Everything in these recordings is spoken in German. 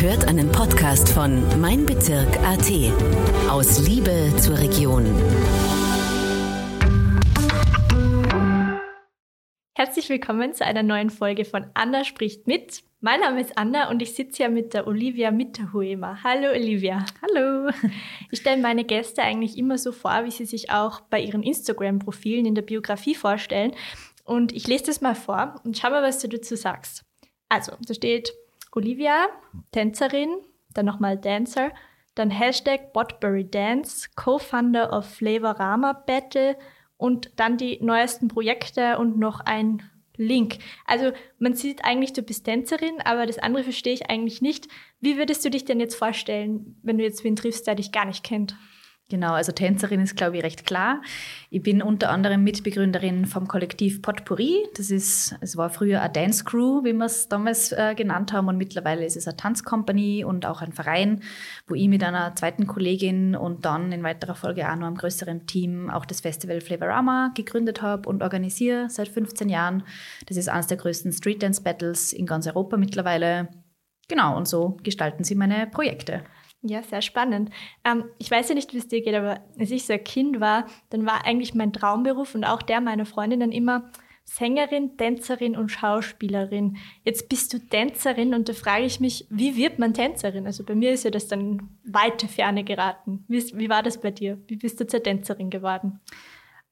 hört einen Podcast von Mein Bezirk AT. Aus Liebe zur Region. Herzlich willkommen zu einer neuen Folge von Anna spricht mit. Mein Name ist Anna und ich sitze hier mit der Olivia Mitterhuemer. Hallo Olivia. Hallo. Ich stelle meine Gäste eigentlich immer so vor, wie sie sich auch bei ihren Instagram-Profilen in der Biografie vorstellen. Und ich lese das mal vor und schau mal, was du dazu sagst. Also, da steht Olivia, Tänzerin, dann nochmal Dancer, dann Hashtag Botbury Dance, Co-Founder of Flavorama Battle und dann die neuesten Projekte und noch ein Link. Also man sieht eigentlich, du bist Tänzerin, aber das andere verstehe ich eigentlich nicht. Wie würdest du dich denn jetzt vorstellen, wenn du jetzt wen triffst, der dich gar nicht kennt? Genau, also Tänzerin ist, glaube ich, recht klar. Ich bin unter anderem Mitbegründerin vom Kollektiv Potpourri. Das ist, es war früher eine Dance Crew, wie wir es damals äh, genannt haben, und mittlerweile ist es eine Tanzcompany und auch ein Verein, wo ich mit einer zweiten Kollegin und dann in weiterer Folge auch noch einem größeren Team auch das Festival Flavorama gegründet habe und organisiere seit 15 Jahren. Das ist eines der größten Street Dance Battles in ganz Europa mittlerweile. Genau, und so gestalten sie meine Projekte. Ja, sehr spannend. Ähm, ich weiß ja nicht, wie es dir geht, aber als ich so ein Kind war, dann war eigentlich mein Traumberuf und auch der meiner Freundinnen immer Sängerin, Tänzerin und Schauspielerin. Jetzt bist du Tänzerin und da frage ich mich, wie wird man Tänzerin? Also bei mir ist ja das dann weite Ferne geraten. Wie, wie war das bei dir? Wie bist du zur Tänzerin geworden?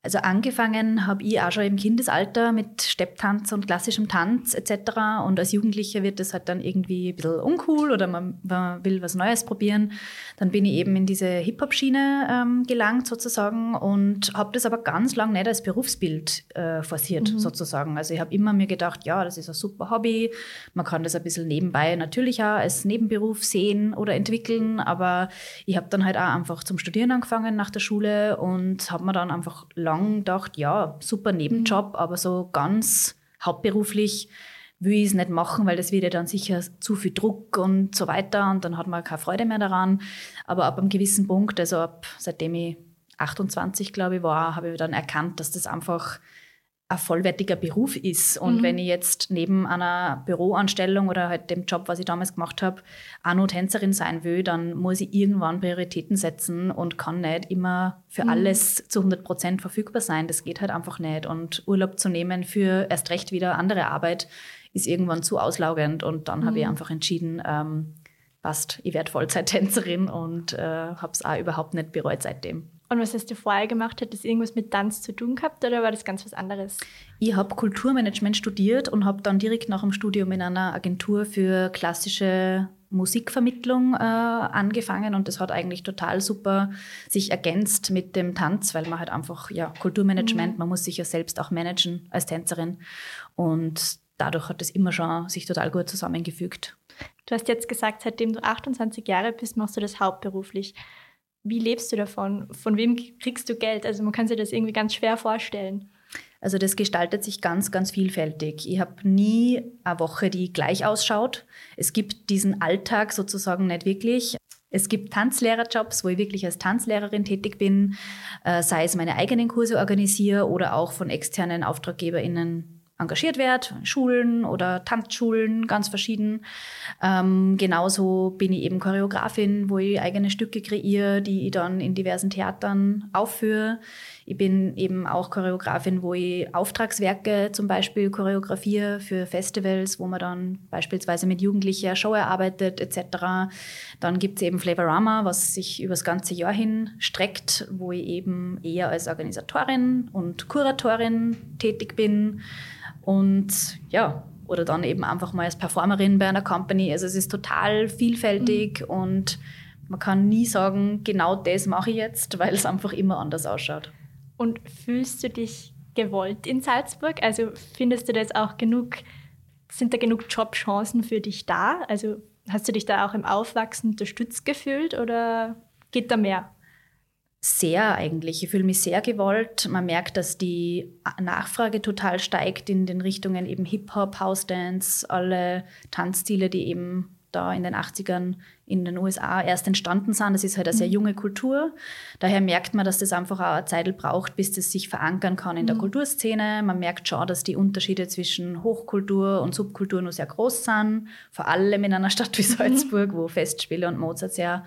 Also angefangen habe ich auch schon im Kindesalter mit Stepptanz und klassischem Tanz etc. Und als Jugendlicher wird das halt dann irgendwie ein bisschen uncool oder man, man will was Neues probieren. Dann bin ich eben in diese Hip-Hop-Schiene ähm, gelangt sozusagen und habe das aber ganz lang nicht als Berufsbild äh, forciert mhm. sozusagen. Also ich habe immer mir gedacht, ja, das ist ein super Hobby. Man kann das ein bisschen nebenbei natürlich auch als Nebenberuf sehen oder entwickeln. Aber ich habe dann halt auch einfach zum Studieren angefangen nach der Schule und habe mir dann einfach lang gedacht, ja, super Nebenjob, mhm. aber so ganz hauptberuflich will ich es nicht machen, weil das wird ja dann sicher zu viel Druck und so weiter und dann hat man keine Freude mehr daran. Aber ab einem gewissen Punkt, also ab seitdem ich 28, glaube ich, war, habe ich dann erkannt, dass das einfach ein vollwertiger Beruf ist. Und mhm. wenn ich jetzt neben einer Büroanstellung oder halt dem Job, was ich damals gemacht habe, auch noch Tänzerin sein will, dann muss ich irgendwann Prioritäten setzen und kann nicht immer für mhm. alles zu 100 Prozent verfügbar sein. Das geht halt einfach nicht. Und Urlaub zu nehmen für erst recht wieder andere Arbeit ist irgendwann zu auslaugend. Und dann mhm. habe ich einfach entschieden, ähm, passt, ich werde Vollzeittänzerin und äh, habe es auch überhaupt nicht bereut seitdem. Und was hast du vorher gemacht? Hat das irgendwas mit Tanz zu tun gehabt oder war das ganz was anderes? Ich habe Kulturmanagement studiert und habe dann direkt nach dem Studium in einer Agentur für klassische Musikvermittlung äh, angefangen und das hat eigentlich total super sich ergänzt mit dem Tanz, weil man halt einfach, ja, Kulturmanagement, mhm. man muss sich ja selbst auch managen als Tänzerin und dadurch hat es immer schon sich total gut zusammengefügt. Du hast jetzt gesagt, seitdem du 28 Jahre bist, machst du das hauptberuflich wie lebst du davon? Von wem kriegst du Geld? Also man kann sich das irgendwie ganz schwer vorstellen. Also das gestaltet sich ganz, ganz vielfältig. Ich habe nie eine Woche, die gleich ausschaut. Es gibt diesen Alltag sozusagen nicht wirklich. Es gibt Tanzlehrerjobs, wo ich wirklich als Tanzlehrerin tätig bin, äh, sei es meine eigenen Kurse organisiere oder auch von externen AuftraggeberInnen engagiert werde, Schulen oder Tanzschulen, ganz verschieden. Ähm, genauso bin ich eben Choreografin, wo ich eigene Stücke kreiere, die ich dann in diversen Theatern aufführe. Ich bin eben auch Choreografin, wo ich Auftragswerke zum Beispiel choreografiere für Festivals, wo man dann beispielsweise mit Jugendlichen Show erarbeitet etc. Dann gibt es eben Flavorama, was sich über das ganze Jahr hin streckt, wo ich eben eher als Organisatorin und Kuratorin tätig bin. Und ja, oder dann eben einfach mal als Performerin bei einer Company. Also es ist total vielfältig mhm. und man kann nie sagen, genau das mache ich jetzt, weil es einfach immer anders ausschaut. Und fühlst du dich gewollt in Salzburg? Also findest du da jetzt auch genug, sind da genug Jobchancen für dich da? Also hast du dich da auch im Aufwachsen unterstützt gefühlt oder geht da mehr? Sehr eigentlich. Ich fühle mich sehr gewollt. Man merkt, dass die Nachfrage total steigt in den Richtungen eben Hip-Hop, House-Dance, alle Tanzstile, die eben da in den 80ern in den USA erst entstanden sind. Das ist halt eine sehr mhm. junge Kultur. Daher merkt man, dass das einfach auch eine Zeit braucht, bis das sich verankern kann in der mhm. Kulturszene. Man merkt schon, dass die Unterschiede zwischen Hochkultur und Subkultur nur sehr groß sind. Vor allem in einer Stadt wie mhm. Salzburg, wo Festspiele und Mozart sehr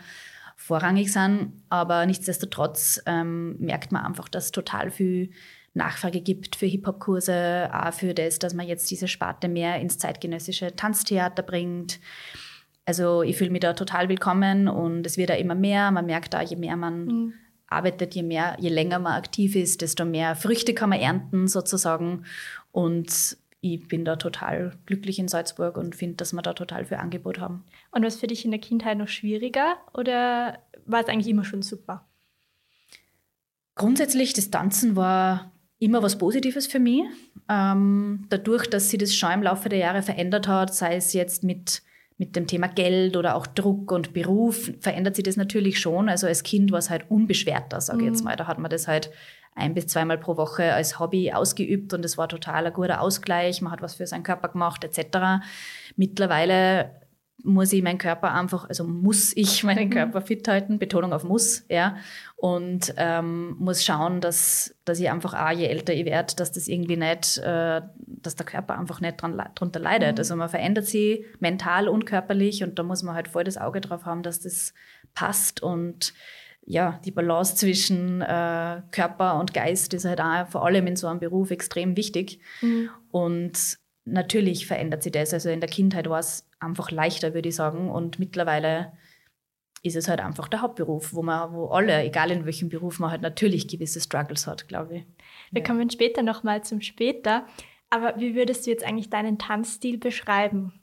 vorrangig sind. Aber nichtsdestotrotz ähm, merkt man einfach, dass total viel Nachfrage gibt für Hip-Hop-Kurse, auch für das, dass man jetzt diese Sparte mehr ins zeitgenössische Tanztheater bringt. Also ich fühle mich da total willkommen und es wird da immer mehr. Man merkt da, je mehr man mhm. arbeitet, je mehr, je länger man aktiv ist, desto mehr Früchte kann man ernten sozusagen. Und ich bin da total glücklich in Salzburg und finde, dass wir da total viel Angebot haben. Und was für dich in der Kindheit noch schwieriger oder war es eigentlich immer schon super? Grundsätzlich, das Tanzen war immer was Positives für mich. Ähm, dadurch, dass sich das schon im Laufe der Jahre verändert hat, sei es jetzt mit, mit dem Thema Geld oder auch Druck und Beruf, verändert sich das natürlich schon. Also als Kind war es halt unbeschwerter, sage ich mhm. jetzt mal. Da hat man das halt ein bis zweimal pro Woche als Hobby ausgeübt und es war total ein guter Ausgleich. Man hat was für seinen Körper gemacht etc. Mittlerweile muss ich meinen Körper einfach, also muss ich meinen mhm. Körper fit halten, Betonung auf muss, ja, und ähm, muss schauen, dass, dass ich einfach auch, je älter ich werde, dass das irgendwie nicht, äh, dass der Körper einfach nicht dran, drunter leidet. Mhm. Also man verändert sich mental und körperlich und da muss man halt voll das Auge drauf haben, dass das passt und ja, die Balance zwischen äh, Körper und Geist ist halt auch vor allem in so einem Beruf extrem wichtig. Mhm. Und natürlich verändert sich das. Also in der Kindheit war es einfach leichter, würde ich sagen. Und mittlerweile ist es halt einfach der Hauptberuf, wo man, wo alle, egal in welchem Beruf man halt natürlich gewisse Struggles hat, glaube ich. Wir ja. kommen später nochmal zum später. Aber wie würdest du jetzt eigentlich deinen Tanzstil beschreiben?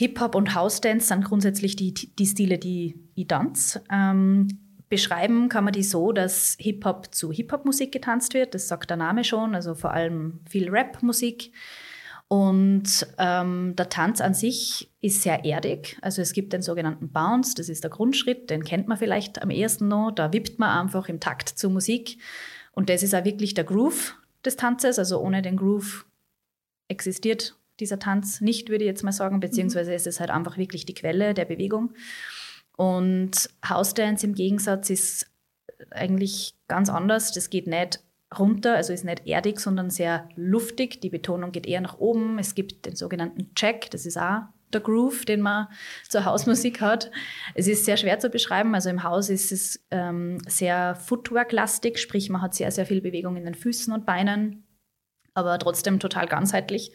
Hip-Hop und House-Dance sind grundsätzlich die, die Stile, die ich tanze. Ähm, beschreiben kann man die so, dass Hip-Hop zu Hip-Hop-Musik getanzt wird. Das sagt der Name schon, also vor allem viel Rap-Musik. Und ähm, der Tanz an sich ist sehr erdig. Also es gibt den sogenannten Bounce, das ist der Grundschritt, den kennt man vielleicht am ehesten noch. Da wippt man einfach im Takt zur Musik. Und das ist auch wirklich der Groove des Tanzes. Also ohne den Groove existiert dieser Tanz nicht, würde ich jetzt mal sagen, beziehungsweise ist es halt einfach wirklich die Quelle der Bewegung. Und House Dance im Gegensatz ist eigentlich ganz anders. Das geht nicht runter, also ist nicht erdig, sondern sehr luftig. Die Betonung geht eher nach oben. Es gibt den sogenannten Check, das ist auch der Groove, den man zur Hausmusik hat. Es ist sehr schwer zu beschreiben. Also im Haus ist es ähm, sehr Footwork-lastig, sprich man hat sehr, sehr viel Bewegung in den Füßen und Beinen aber trotzdem total ganzheitlich.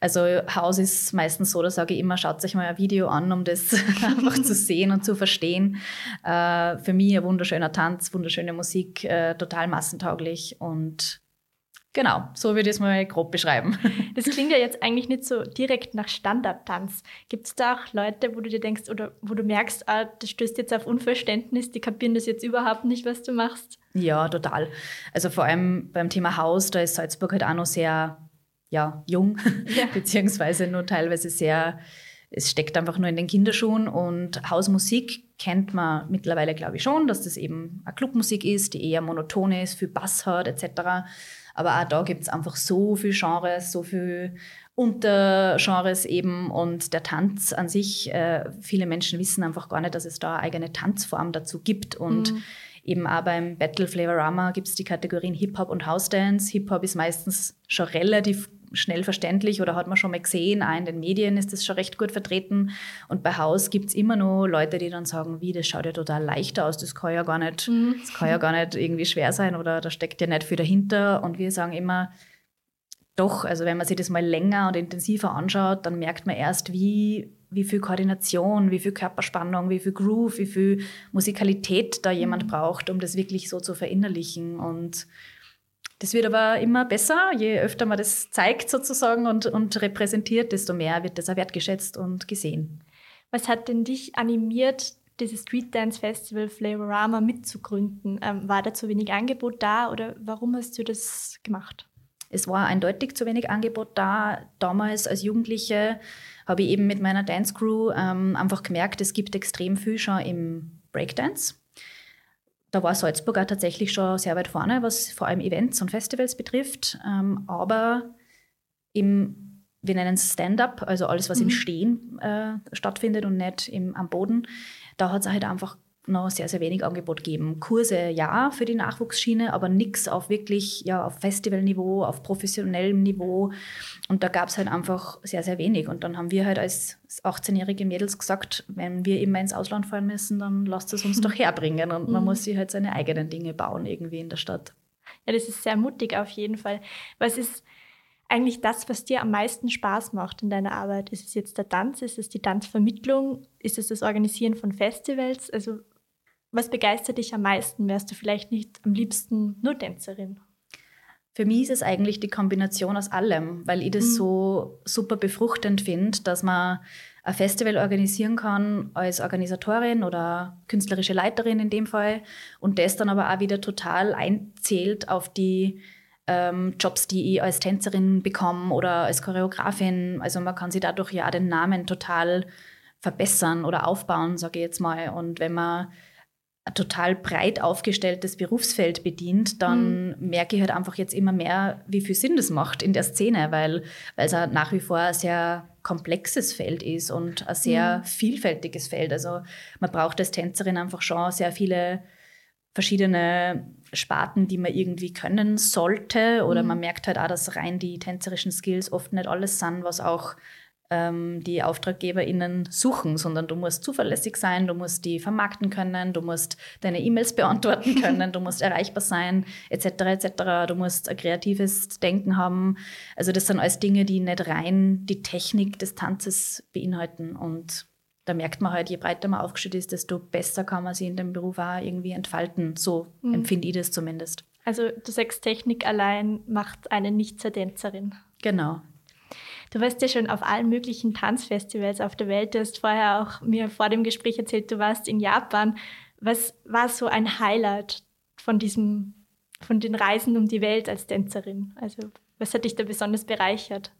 Also Haus ist meistens so, da sage ich immer, schaut euch mal ein Video an, um das einfach zu sehen und zu verstehen. Äh, für mich ein wunderschöner Tanz, wunderschöne Musik, äh, total massentauglich und Genau, so würde ich es mal grob beschreiben. Das klingt ja jetzt eigentlich nicht so direkt nach Standardtanz. Gibt es da auch Leute, wo du dir denkst oder wo du merkst, ah, das stößt jetzt auf Unverständnis, die kapieren das jetzt überhaupt nicht, was du machst? Ja, total. Also vor allem beim Thema Haus, da ist Salzburg halt auch noch sehr ja, jung, ja. beziehungsweise nur teilweise sehr, es steckt einfach nur in den Kinderschuhen und Hausmusik kennt man mittlerweile, glaube ich, schon, dass das eben eine Clubmusik ist, die eher monoton ist, viel Bass hat etc. Aber auch da gibt es einfach so viele Genres, so viele Untergenres eben und der Tanz an sich, äh, viele Menschen wissen einfach gar nicht, dass es da eine eigene Tanzform dazu gibt und mhm. Eben auch beim Battle Flavorama gibt es die Kategorien Hip-Hop und House Dance. Hip-Hop ist meistens schon relativ schnell verständlich oder hat man schon mal gesehen, auch in den Medien ist das schon recht gut vertreten. Und bei Haus gibt es immer noch Leute, die dann sagen, wie, das schaut ja total leichter aus, das kann ja gar nicht, mhm. das kann ja gar nicht irgendwie schwer sein oder da steckt ja nicht viel dahinter. Und wir sagen immer, doch, also wenn man sich das mal länger und intensiver anschaut, dann merkt man erst, wie, wie viel Koordination, wie viel Körperspannung, wie viel Groove, wie viel Musikalität da jemand mhm. braucht, um das wirklich so zu verinnerlichen. Und das wird aber immer besser. Je öfter man das zeigt sozusagen und, und repräsentiert, desto mehr wird das auch wertgeschätzt und gesehen. Was hat denn dich animiert, dieses Street Dance Festival Flavorama mitzugründen? Ähm, war da zu wenig Angebot da oder warum hast du das gemacht? Es war eindeutig zu wenig Angebot da. Damals als Jugendliche habe ich eben mit meiner Dance Crew ähm, einfach gemerkt, es gibt extrem viel schon im Breakdance. Da war Salzburg auch tatsächlich schon sehr weit vorne, was vor allem Events und Festivals betrifft. Ähm, aber im wir nennen es Stand-up, also alles, was mhm. im Stehen äh, stattfindet und nicht im, am Boden. Da hat es halt einfach noch sehr, sehr wenig Angebot geben. Kurse ja für die Nachwuchsschiene, aber nichts auf wirklich, ja, auf Festivalniveau, auf professionellem Niveau. Und da gab es halt einfach sehr, sehr wenig. Und dann haben wir halt als 18-jährige Mädels gesagt, wenn wir immer ins Ausland fahren müssen, dann lasst es uns doch herbringen. Und man mhm. muss sich halt seine eigenen Dinge bauen irgendwie in der Stadt. Ja, das ist sehr mutig auf jeden Fall. Was ist eigentlich das, was dir am meisten Spaß macht in deiner Arbeit? Ist es jetzt der Tanz? Ist es die Tanzvermittlung? Ist es das Organisieren von Festivals? Also was begeistert dich am meisten? Wärst du vielleicht nicht am liebsten nur Tänzerin? Für mich ist es eigentlich die Kombination aus allem, weil ich das mhm. so super befruchtend finde, dass man ein Festival organisieren kann als Organisatorin oder künstlerische Leiterin in dem Fall und das dann aber auch wieder total einzählt auf die ähm, Jobs, die ich als Tänzerin bekomme oder als Choreografin. Also man kann sich dadurch ja auch den Namen total verbessern oder aufbauen, sage ich jetzt mal. Und wenn man total breit aufgestelltes Berufsfeld bedient, dann mhm. merke ich halt einfach jetzt immer mehr, wie viel Sinn das macht in der Szene, weil, weil es auch nach wie vor ein sehr komplexes Feld ist und ein sehr mhm. vielfältiges Feld. Also man braucht als Tänzerin einfach schon sehr viele verschiedene Sparten, die man irgendwie können sollte. Oder mhm. man merkt halt auch, dass rein die tänzerischen Skills oft nicht alles sind, was auch ähm, die AuftraggeberInnen suchen, sondern du musst zuverlässig sein, du musst die vermarkten können, du musst deine E-Mails beantworten können, du musst erreichbar sein, etc. etc. Du musst ein kreatives Denken haben. Also das sind alles Dinge, die nicht rein die Technik des Tanzes beinhalten. Und da merkt man halt, je breiter man aufgestellt ist, desto besser kann man sich in dem Beruf auch irgendwie entfalten. So mhm. empfinde ich das zumindest. Also du sagst, Technik allein macht eine nicht zur Tänzerin. Genau, Du warst ja schon auf allen möglichen Tanzfestivals auf der Welt. Du hast vorher auch mir vor dem Gespräch erzählt, du warst in Japan. Was war so ein Highlight von diesem, von den Reisen um die Welt als Tänzerin? Also was hat dich da besonders bereichert?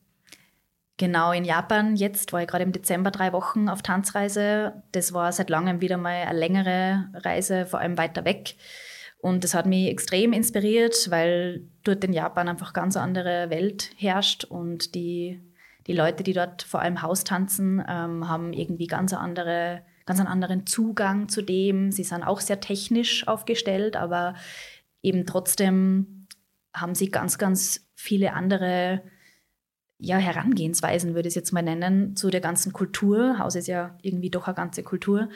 Genau, in Japan. Jetzt war ich gerade im Dezember drei Wochen auf Tanzreise. Das war seit langem wieder mal eine längere Reise, vor allem weiter weg. Und das hat mich extrem inspiriert, weil dort in Japan einfach ganz andere Welt herrscht und die die Leute, die dort vor allem Haustanzen, ähm, haben irgendwie ganz andere ganz einen anderen Zugang zu dem. Sie sind auch sehr technisch aufgestellt, aber eben trotzdem haben sie ganz, ganz viele andere ja, Herangehensweisen, würde ich es jetzt mal nennen, zu der ganzen Kultur. Haus ist ja irgendwie doch eine ganze Kultur.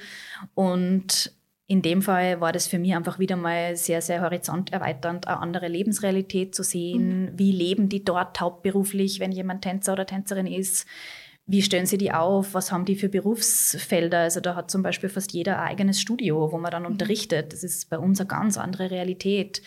Und in dem Fall war das für mich einfach wieder mal sehr, sehr horizonterweiternd, eine andere Lebensrealität zu sehen. Mhm. Wie leben die dort hauptberuflich, wenn jemand Tänzer oder Tänzerin ist? Wie stellen sie die auf? Was haben die für Berufsfelder? Also da hat zum Beispiel fast jeder ein eigenes Studio, wo man dann mhm. unterrichtet. Das ist bei uns eine ganz andere Realität.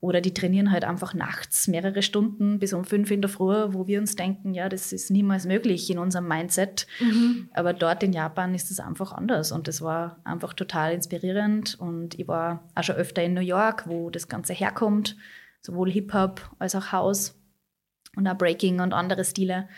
Oder die trainieren halt einfach nachts mehrere Stunden bis um fünf in der Früh, wo wir uns denken, ja, das ist niemals möglich in unserem Mindset. Mhm. Aber dort in Japan ist es einfach anders und das war einfach total inspirierend. Und ich war auch schon öfter in New York, wo das Ganze herkommt, sowohl Hip-Hop als auch House und auch Breaking und andere Stile.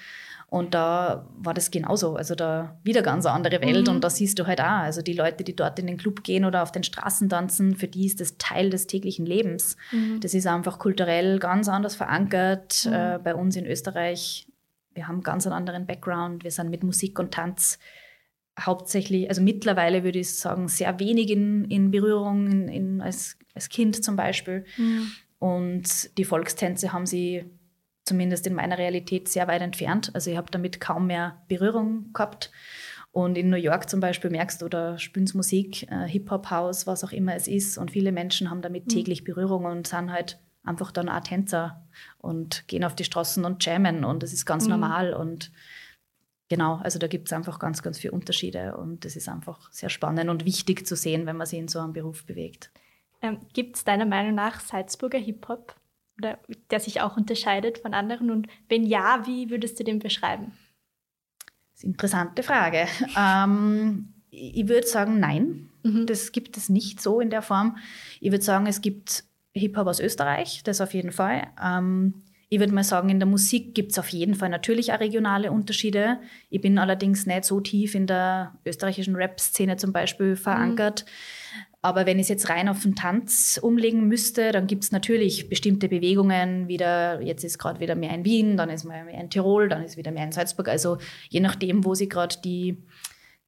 Und da war das genauso. Also da wieder ganz eine andere Welt. Mhm. Und da siehst du halt auch, also die Leute, die dort in den Club gehen oder auf den Straßen tanzen, für die ist das Teil des täglichen Lebens. Mhm. Das ist einfach kulturell ganz anders verankert. Mhm. Äh, bei uns in Österreich, wir haben ganz einen anderen Background. Wir sind mit Musik und Tanz hauptsächlich, also mittlerweile würde ich sagen, sehr wenig in, in Berührung in, in, als, als Kind zum Beispiel. Mhm. Und die Volkstänze haben sie zumindest in meiner Realität sehr weit entfernt. Also ich habe damit kaum mehr Berührung gehabt. Und in New York zum Beispiel merkst du, da spielen Musik, äh, Hip-Hop-House, was auch immer es ist. Und viele Menschen haben damit mhm. täglich Berührung und sind halt einfach dann auch Tänzer und gehen auf die Straßen und jammen. Und das ist ganz mhm. normal. Und genau, also da gibt es einfach ganz, ganz viele Unterschiede. Und das ist einfach sehr spannend und wichtig zu sehen, wenn man sich in so einem Beruf bewegt. Ähm, gibt es deiner Meinung nach Salzburger Hip-Hop? Oder der sich auch unterscheidet von anderen? Und wenn ja, wie würdest du den beschreiben? Das ist eine interessante Frage. Ähm, ich würde sagen, nein. Mhm. Das gibt es nicht so in der Form. Ich würde sagen, es gibt Hip-Hop aus Österreich, das auf jeden Fall. Ähm, ich würde mal sagen, in der Musik gibt es auf jeden Fall natürlich auch regionale Unterschiede. Ich bin allerdings nicht so tief in der österreichischen Rap-Szene zum Beispiel verankert. Mhm. Aber wenn ich es jetzt rein auf den Tanz umlegen müsste, dann gibt es natürlich bestimmte Bewegungen. Wieder, jetzt ist gerade wieder mehr in Wien, dann ist mehr in Tirol, dann ist wieder mehr in Salzburg. Also je nachdem, wo sie gerade die,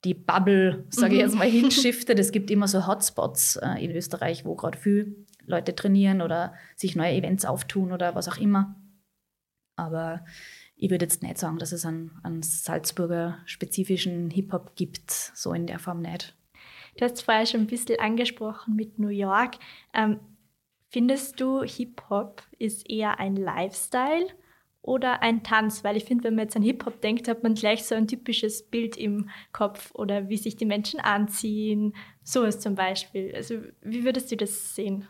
die Bubble, sage ich mhm. jetzt mal, hinschiftet. Es gibt immer so Hotspots äh, in Österreich, wo gerade viel Leute trainieren oder sich neue Events auftun oder was auch immer. Aber ich würde jetzt nicht sagen, dass es einen, einen Salzburger spezifischen Hip-Hop gibt, so in der Form nicht. Du hast vorher schon ein bisschen angesprochen mit New York. Ähm, findest du, Hip-Hop ist eher ein Lifestyle oder ein Tanz? Weil ich finde, wenn man jetzt an Hip-Hop denkt, hat man gleich so ein typisches Bild im Kopf oder wie sich die Menschen anziehen, sowas zum Beispiel. Also wie würdest du das sehen?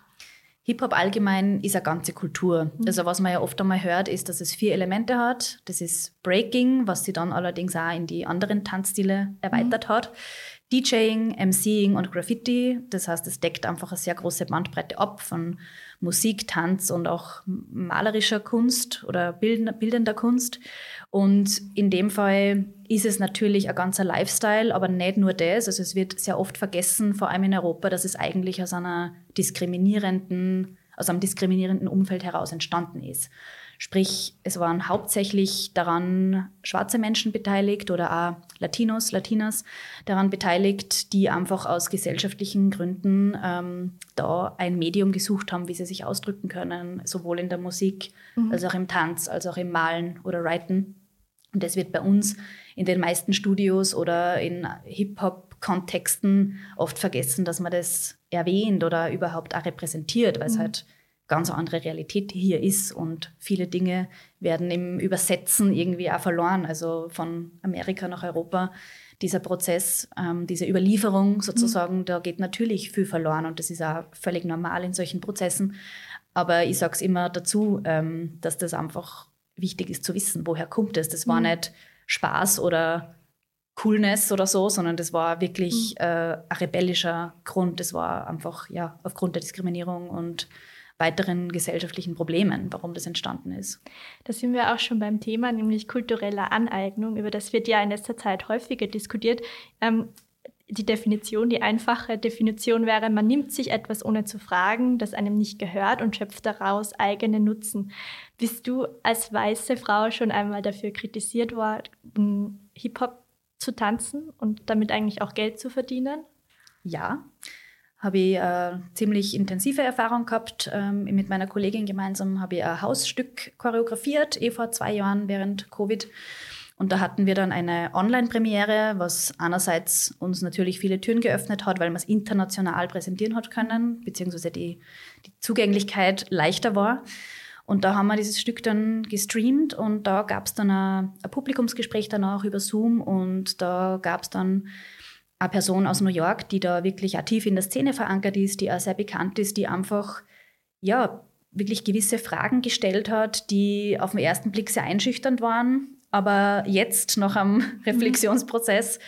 Hip-Hop allgemein ist eine ganze Kultur. Mhm. Also was man ja oft einmal hört, ist, dass es vier Elemente hat. Das ist Breaking, was sie dann allerdings auch in die anderen Tanzstile erweitert mhm. hat. DJing, MCing und Graffiti. Das heißt, es deckt einfach eine sehr große Bandbreite ab von Musik, Tanz und auch malerischer Kunst oder bildender Kunst. Und in dem Fall ist es natürlich ein ganzer Lifestyle, aber nicht nur das. Also es wird sehr oft vergessen, vor allem in Europa, dass es eigentlich aus einer diskriminierenden, aus einem diskriminierenden Umfeld heraus entstanden ist. Sprich, es waren hauptsächlich daran schwarze Menschen beteiligt oder auch Latinos, Latinas daran beteiligt, die einfach aus gesellschaftlichen Gründen ähm, da ein Medium gesucht haben, wie sie sich ausdrücken können, sowohl in der Musik mhm. als auch im Tanz, als auch im Malen oder Writen. Und das wird bei uns in den meisten Studios oder in Hip-Hop-Kontexten oft vergessen, dass man das erwähnt oder überhaupt auch repräsentiert, weil es mhm. halt ganz andere Realität hier ist und viele Dinge werden im Übersetzen irgendwie auch verloren. Also von Amerika nach Europa, dieser Prozess, ähm, diese Überlieferung sozusagen, mhm. da geht natürlich viel verloren und das ist auch völlig normal in solchen Prozessen. Aber ich sage es immer dazu, ähm, dass das einfach wichtig ist zu wissen, woher kommt es. Das war mhm. nicht Spaß oder Coolness oder so, sondern das war wirklich mhm. äh, ein rebellischer Grund. Das war einfach ja aufgrund der Diskriminierung und weiteren gesellschaftlichen Problemen, warum das entstanden ist. Da sind wir auch schon beim Thema, nämlich kulturelle Aneignung, über das wird ja in letzter Zeit häufiger diskutiert. Ähm, die Definition, die einfache Definition wäre, man nimmt sich etwas ohne zu fragen, das einem nicht gehört und schöpft daraus eigenen Nutzen. Bist du als weiße Frau schon einmal dafür kritisiert worden, Hip-Hop zu tanzen und damit eigentlich auch Geld zu verdienen? Ja, habe ich äh, ziemlich intensive Erfahrung gehabt. Ähm, mit meiner Kollegin gemeinsam habe ich ein Hausstück choreografiert, eh vor zwei Jahren während Covid. Und da hatten wir dann eine Online-Premiere, was einerseits uns natürlich viele Türen geöffnet hat, weil man es international präsentieren hat können, beziehungsweise die, die Zugänglichkeit leichter war. Und da haben wir dieses Stück dann gestreamt und da gab es dann ein, Publikumsgespräch danach über Zoom und da gab es dann eine Person aus New York, die da wirklich aktiv in der Szene verankert ist, die auch sehr bekannt ist, die einfach, ja, wirklich gewisse Fragen gestellt hat, die auf den ersten Blick sehr einschüchternd waren, aber jetzt noch am mhm. Reflexionsprozess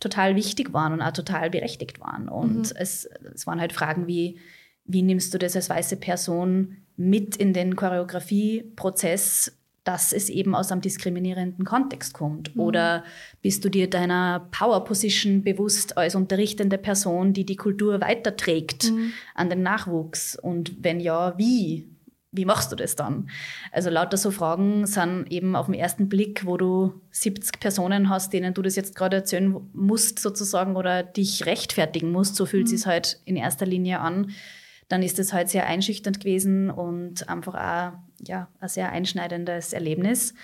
total wichtig waren und auch total berechtigt waren. Und mhm. es, es waren halt Fragen wie, wie nimmst du das als weiße Person mit in den Choreografieprozess? Dass es eben aus einem diskriminierenden Kontext kommt? Mhm. Oder bist du dir deiner Power Position bewusst als unterrichtende Person, die die Kultur weiterträgt mhm. an den Nachwuchs? Und wenn ja, wie? Wie machst du das dann? Also lauter so Fragen sind eben auf den ersten Blick, wo du 70 Personen hast, denen du das jetzt gerade erzählen musst sozusagen oder dich rechtfertigen musst, so fühlt mhm. es halt in erster Linie an, dann ist es halt sehr einschüchternd gewesen und einfach auch ja, ein sehr einschneidendes Erlebnis.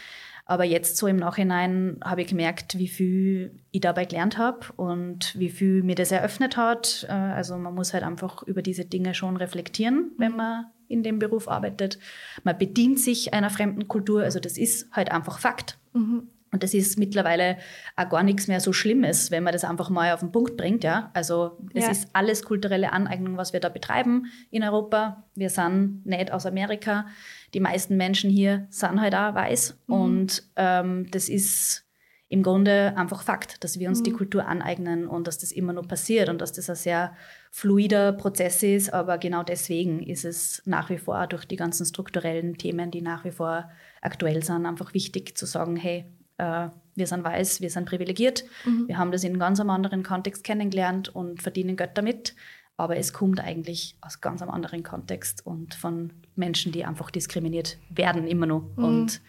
Aber jetzt so im Nachhinein habe ich gemerkt, wie viel ich dabei gelernt habe und wie viel mir das eröffnet hat. Äh, also man muss halt einfach über diese Dinge schon reflektieren, wenn man in dem Beruf arbeitet. Man bedient sich einer fremden Kultur, also das ist halt einfach Fakt. Mhm. Und das ist mittlerweile auch gar nichts mehr so Schlimmes, wenn man das einfach mal auf den Punkt bringt. Ja? Also es ja. ist alles kulturelle Aneignung, was wir da betreiben in Europa. Wir sind nicht aus Amerika. Die meisten Menschen hier sind halt auch weiß. Mhm. Und ähm, das ist im Grunde einfach Fakt, dass wir uns mhm. die Kultur aneignen und dass das immer nur passiert und dass das ein sehr fluider Prozess ist. Aber genau deswegen ist es nach wie vor durch die ganzen strukturellen Themen, die nach wie vor aktuell sind, einfach wichtig zu sagen, hey, äh, wir sind weiß, wir sind privilegiert, mhm. wir haben das in einem ganz anderen Kontext kennengelernt und verdienen Geld damit. aber es kommt eigentlich aus ganz einem anderen Kontext und von Menschen, die einfach diskriminiert werden immer noch. Mhm. Und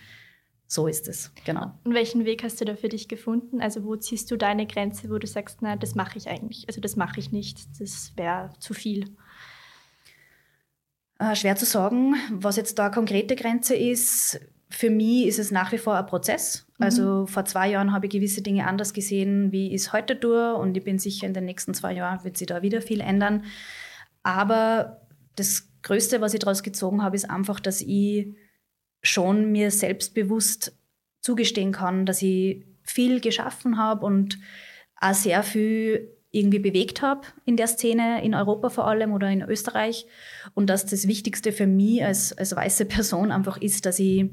so ist es, genau. Und welchen Weg hast du da für dich gefunden? Also wo ziehst du deine Grenze, wo du sagst, na, das mache ich eigentlich, also das mache ich nicht, das wäre zu viel? Äh, schwer zu sagen, was jetzt da konkrete Grenze ist. Für mich ist es nach wie vor ein Prozess. Mhm. Also vor zwei Jahren habe ich gewisse Dinge anders gesehen, wie ich es heute tue. Und ich bin sicher, in den nächsten zwei Jahren wird sich da wieder viel ändern. Aber das Größte, was ich daraus gezogen habe, ist einfach, dass ich schon mir selbstbewusst zugestehen kann, dass ich viel geschaffen habe und auch sehr viel irgendwie bewegt habe in der Szene, in Europa vor allem oder in Österreich. Und dass das Wichtigste für mich als, als weiße Person einfach ist, dass ich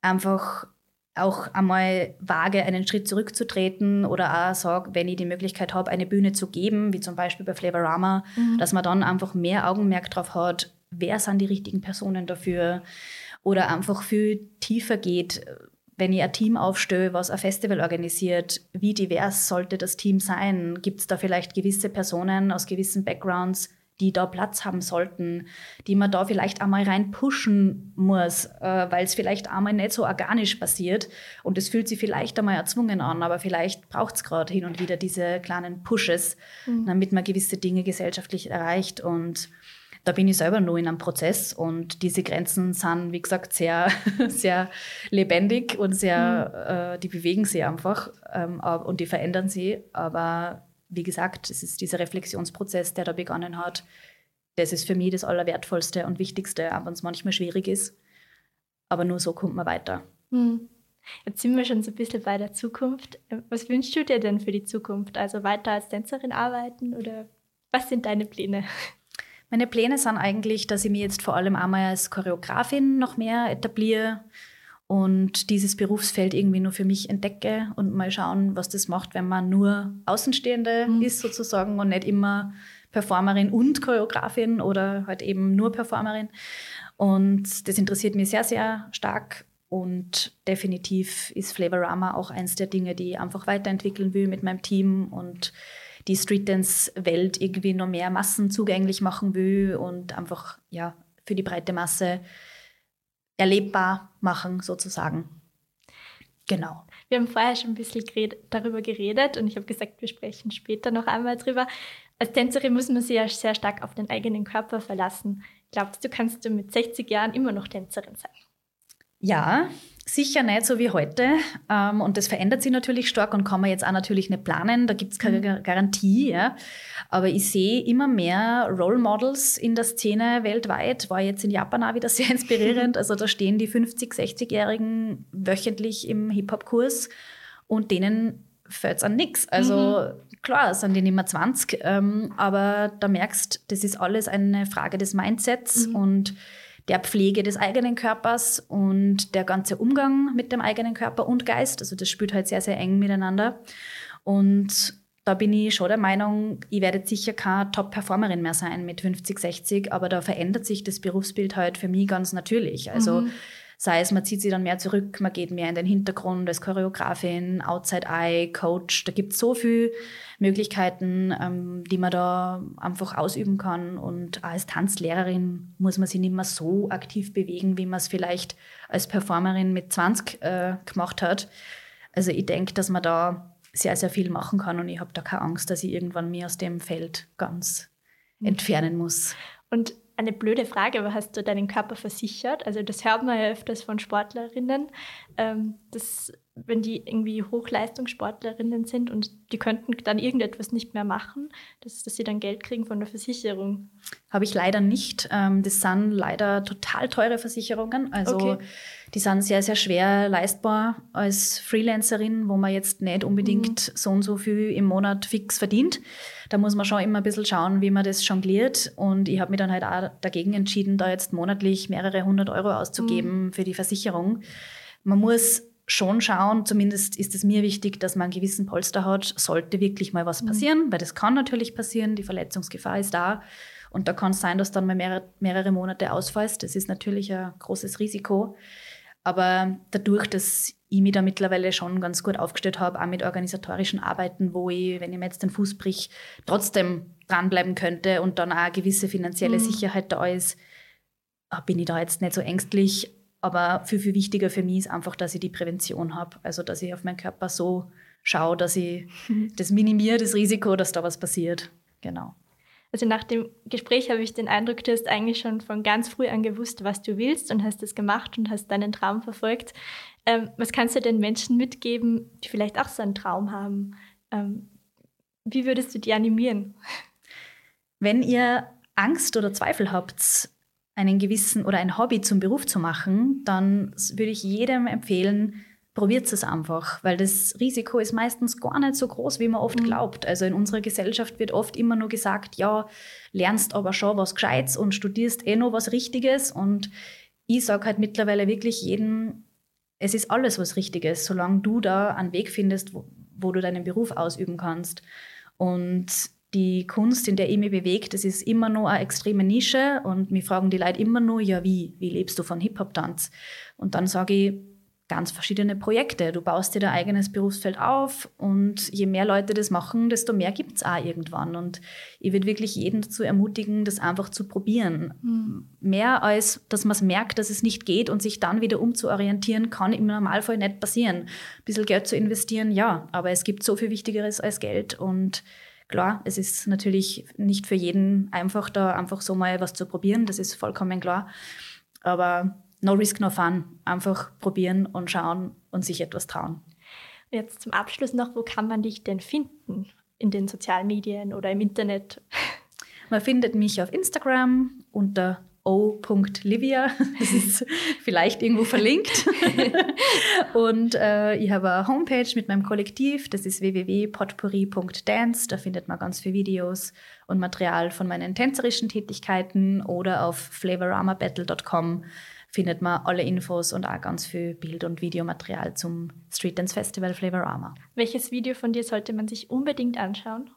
einfach auch einmal wage, einen Schritt zurückzutreten oder auch sage, wenn ich die Möglichkeit habe, eine Bühne zu geben, wie zum Beispiel bei Flavorama, mhm. dass man dann einfach mehr Augenmerk drauf hat, wer sind die richtigen Personen dafür, oder einfach viel tiefer geht, wenn ich ein Team aufstelle, was ein Festival organisiert, wie divers sollte das Team sein? Gibt es da vielleicht gewisse Personen aus gewissen Backgrounds, die da Platz haben sollten, die man da vielleicht einmal rein pushen muss, äh, weil es vielleicht einmal nicht so organisch passiert und es fühlt sich vielleicht einmal erzwungen an, aber vielleicht braucht es gerade hin und wieder diese kleinen Pushes, mhm. damit man gewisse Dinge gesellschaftlich erreicht und da bin ich selber nur in einem Prozess und diese Grenzen sind, wie gesagt, sehr, sehr lebendig und sehr, mhm. äh, die bewegen sich einfach ähm, und die verändern sie. Aber wie gesagt, es ist dieser Reflexionsprozess, der da begonnen hat. Das ist für mich das Allerwertvollste und Wichtigste, auch wenn es manchmal schwierig ist. Aber nur so kommt man weiter. Mhm. Jetzt sind wir schon so ein bisschen bei der Zukunft. Was wünschst du dir denn für die Zukunft? Also weiter als Tänzerin arbeiten oder was sind deine Pläne? Meine Pläne sind eigentlich, dass ich mich jetzt vor allem einmal als Choreografin noch mehr etabliere und dieses Berufsfeld irgendwie nur für mich entdecke und mal schauen, was das macht, wenn man nur Außenstehende mhm. ist sozusagen und nicht immer Performerin und Choreografin oder halt eben nur Performerin. Und das interessiert mich sehr, sehr stark. Und definitiv ist Flavorama auch eins der Dinge, die ich einfach weiterentwickeln will mit meinem Team und die Street Dance-Welt irgendwie noch mehr Massen zugänglich machen will und einfach ja, für die breite Masse erlebbar machen, sozusagen. Genau. Wir haben vorher schon ein bisschen geredet, darüber geredet und ich habe gesagt, wir sprechen später noch einmal drüber. Als Tänzerin muss man sich ja sehr stark auf den eigenen Körper verlassen. Glaubst du, kannst du mit 60 Jahren immer noch Tänzerin sein? Ja, sicher nicht so wie heute. Ähm, und das verändert sich natürlich stark und kann man jetzt auch natürlich nicht planen. Da gibt es keine mhm. Garantie. Ja. Aber ich sehe immer mehr Role Models in der Szene weltweit. War jetzt in Japan auch wieder sehr inspirierend. Also da stehen die 50-, 60-Jährigen wöchentlich im Hip-Hop-Kurs und denen fällt es an nichts. Also mhm. klar, sind die nicht mehr 20, ähm, aber da merkst, das ist alles eine Frage des Mindsets mhm. und der Pflege des eigenen Körpers und der ganze Umgang mit dem eigenen Körper und Geist. Also das spielt halt sehr, sehr eng miteinander. Und da bin ich schon der Meinung, ich werde sicher keine Top-Performerin mehr sein mit 50, 60, aber da verändert sich das Berufsbild halt für mich ganz natürlich. Also mhm. Sei es, man zieht sich dann mehr zurück, man geht mehr in den Hintergrund als Choreografin, Outside Eye, Coach. Da gibt es so viel Möglichkeiten, ähm, die man da einfach ausüben kann. Und als Tanzlehrerin muss man sich nicht mehr so aktiv bewegen, wie man es vielleicht als Performerin mit 20 äh, gemacht hat. Also ich denke, dass man da sehr, sehr viel machen kann und ich habe da keine Angst, dass ich irgendwann mir aus dem Feld ganz mhm. entfernen muss. Und eine blöde Frage, aber hast du deinen Körper versichert? Also das hört man ja öfters von Sportlerinnen, ähm, dass wenn die irgendwie Hochleistungssportlerinnen sind und die könnten dann irgendetwas nicht mehr machen, dass, dass sie dann Geld kriegen von der Versicherung. Habe ich leider nicht. Ähm, das sind leider total teure Versicherungen. Also okay. Die sind sehr, sehr schwer leistbar als Freelancerin, wo man jetzt nicht unbedingt mhm. so und so viel im Monat fix verdient. Da muss man schon immer ein bisschen schauen, wie man das jongliert. Und ich habe mich dann halt auch dagegen entschieden, da jetzt monatlich mehrere hundert Euro auszugeben mhm. für die Versicherung. Man muss schon schauen, zumindest ist es mir wichtig, dass man einen gewissen Polster hat, sollte wirklich mal was mhm. passieren, mhm. weil das kann natürlich passieren, die Verletzungsgefahr ist da. Und da kann es sein, dass dann mal mehrere, mehrere Monate ausfallst. Das ist natürlich ein großes Risiko. Aber dadurch, dass ich mich da mittlerweile schon ganz gut aufgestellt habe, auch mit organisatorischen Arbeiten, wo ich, wenn ich mir jetzt den Fuß brich, trotzdem dranbleiben könnte und dann auch eine gewisse finanzielle mhm. Sicherheit da ist, ah, bin ich da jetzt nicht so ängstlich. Aber viel, viel wichtiger für mich ist einfach, dass ich die Prävention habe. Also, dass ich auf meinen Körper so schaue, dass ich mhm. das minimiere, das Risiko, dass da was passiert. Genau. Also nach dem Gespräch habe ich den Eindruck, du hast eigentlich schon von ganz früh an gewusst, was du willst und hast das gemacht und hast deinen Traum verfolgt. Ähm, was kannst du den Menschen mitgeben, die vielleicht auch so einen Traum haben? Ähm, wie würdest du die animieren? Wenn ihr Angst oder Zweifel habt, einen gewissen oder ein Hobby zum Beruf zu machen, dann würde ich jedem empfehlen, probiert es einfach, weil das Risiko ist meistens gar nicht so groß, wie man oft mhm. glaubt. Also in unserer Gesellschaft wird oft immer nur gesagt, ja, lernst aber schon was Gescheites und studierst eh noch was Richtiges. Und ich sage halt mittlerweile wirklich jedem, es ist alles was Richtiges, solange du da einen Weg findest, wo, wo du deinen Beruf ausüben kannst. Und die Kunst, in der ich mich bewege, das ist immer nur eine extreme Nische und mir fragen die Leute immer nur, ja wie, wie lebst du von Hip-Hop-Tanz? Und dann sage ich, ganz verschiedene Projekte. Du baust dir dein eigenes Berufsfeld auf und je mehr Leute das machen, desto mehr gibt es auch irgendwann. Und ich würde wirklich jeden dazu ermutigen, das einfach zu probieren. Mhm. Mehr als, dass man es merkt, dass es nicht geht und sich dann wieder umzuorientieren, kann im Normalfall nicht passieren. Ein bisschen Geld zu investieren, ja, aber es gibt so viel Wichtigeres als Geld und Klar, es ist natürlich nicht für jeden einfach, da einfach so mal was zu probieren, das ist vollkommen klar. Aber no risk, no fun. Einfach probieren und schauen und sich etwas trauen. Jetzt zum Abschluss noch, wo kann man dich denn finden? In den sozialen Medien oder im Internet? Man findet mich auf Instagram unter o.livia. Das ist vielleicht irgendwo verlinkt. und äh, ich habe eine Homepage mit meinem Kollektiv, das ist www.potpourri.dance. Da findet man ganz viele Videos und Material von meinen tänzerischen Tätigkeiten oder auf flavoramabattle.com findet man alle Infos und auch ganz viel Bild- und Videomaterial zum Street Dance Festival Flavorama. Welches Video von dir sollte man sich unbedingt anschauen?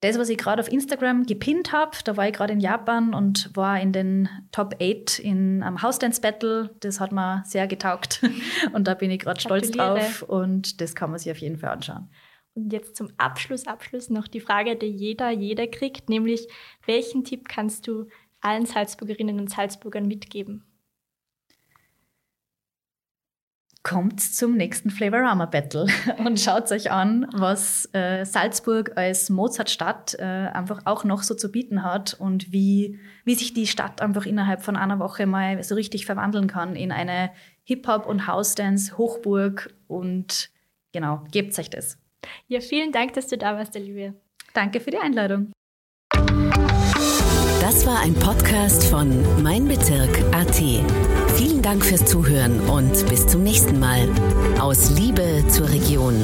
Das, was ich gerade auf Instagram gepinnt habe, da war ich gerade in Japan und war in den Top 8 in am House Dance Battle. Das hat mir sehr getaugt und da bin ich gerade stolz drauf und das kann man sich auf jeden Fall anschauen. Und jetzt zum Abschluss, Abschluss noch die Frage, die jeder, jeder kriegt, nämlich welchen Tipp kannst du allen Salzburgerinnen und Salzburgern mitgeben? Kommt zum nächsten Flavorama Battle und schaut euch an, was äh, Salzburg als Mozartstadt äh, einfach auch noch so zu bieten hat und wie, wie sich die Stadt einfach innerhalb von einer Woche mal so richtig verwandeln kann in eine Hip-Hop- und House-Dance-Hochburg und genau, gebt euch das. Ja, vielen Dank, dass du da warst, Olivia. Danke für die Einladung. Das war ein Podcast von Mein Bezirk AT. Vielen Dank fürs Zuhören und bis zum nächsten Mal. Aus Liebe zur Region.